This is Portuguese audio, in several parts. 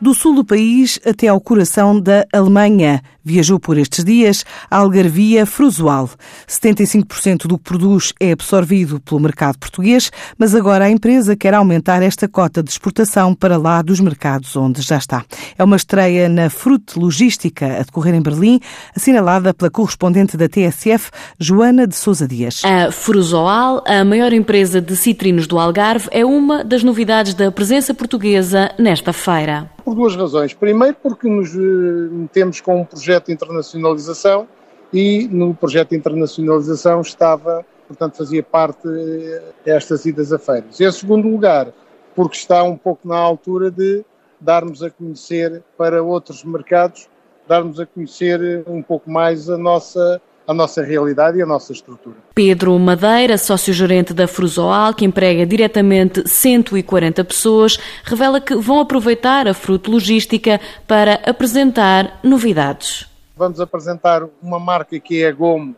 do sul do país até ao coração da Alemanha. Viajou por estes dias a algarvia Frusual. 75% do que produz é absorvido pelo mercado português, mas agora a empresa quer aumentar esta cota de exportação para lá dos mercados onde já está. É uma estreia na Fruit Logística a decorrer em Berlim, assinalada pela correspondente da TSF, Joana de Sousa Dias. A Frusoal, a maior empresa de citrinos do Algarve, é uma das novidades da presença portuguesa nesta feira por duas razões. Primeiro, porque nos eh, metemos com um projeto de internacionalização e no projeto de internacionalização estava, portanto, fazia parte eh, idas a feiras. Em segundo lugar, porque está um pouco na altura de darmos a conhecer para outros mercados, darmos a conhecer eh, um pouco mais a nossa a nossa realidade e a nossa estrutura. Pedro Madeira, sócio-gerente da Frusoal, que emprega diretamente 140 pessoas, revela que vão aproveitar a Fruto Logística para apresentar novidades. Vamos apresentar uma marca que é a Gomo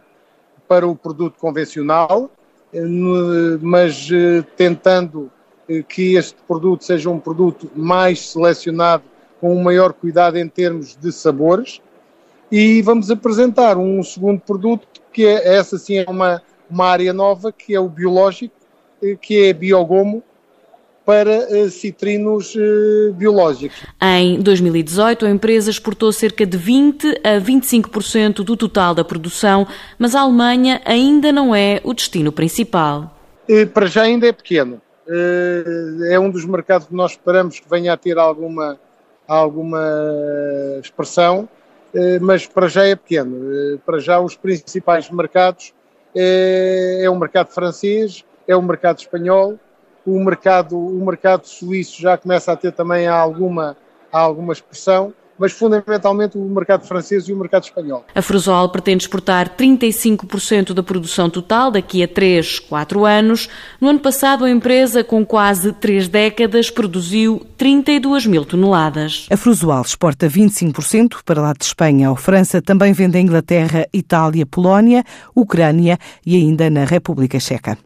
para o produto convencional, mas eh, tentando eh, que este produto seja um produto mais selecionado, com um maior cuidado em termos de sabores e vamos apresentar um segundo produto que é essa sim é uma, uma área nova que é o biológico, eh, que é biogomo para uh, citrinos uh, biológicos. Em 2018, a empresa exportou cerca de 20 a 25% do total da produção, mas a Alemanha ainda não é o destino principal. Para já ainda é pequeno. é um dos mercados que nós esperamos que venha a ter alguma, alguma expressão eh, mas para já é pequeno. Eh, para já os principais mercados é, é o mercado francês, é o mercado espanhol, o mercado, o mercado suíço já começa a ter também alguma, alguma expressão mas fundamentalmente o mercado francês e o mercado espanhol. A Frusol pretende exportar 35% da produção total daqui a 3, 4 anos. No ano passado, a empresa, com quase 3 décadas, produziu 32 mil toneladas. A Frusual exporta 25% para lá de Espanha ou França, também vende a Inglaterra, Itália, Polónia, Ucrânia e ainda na República Checa.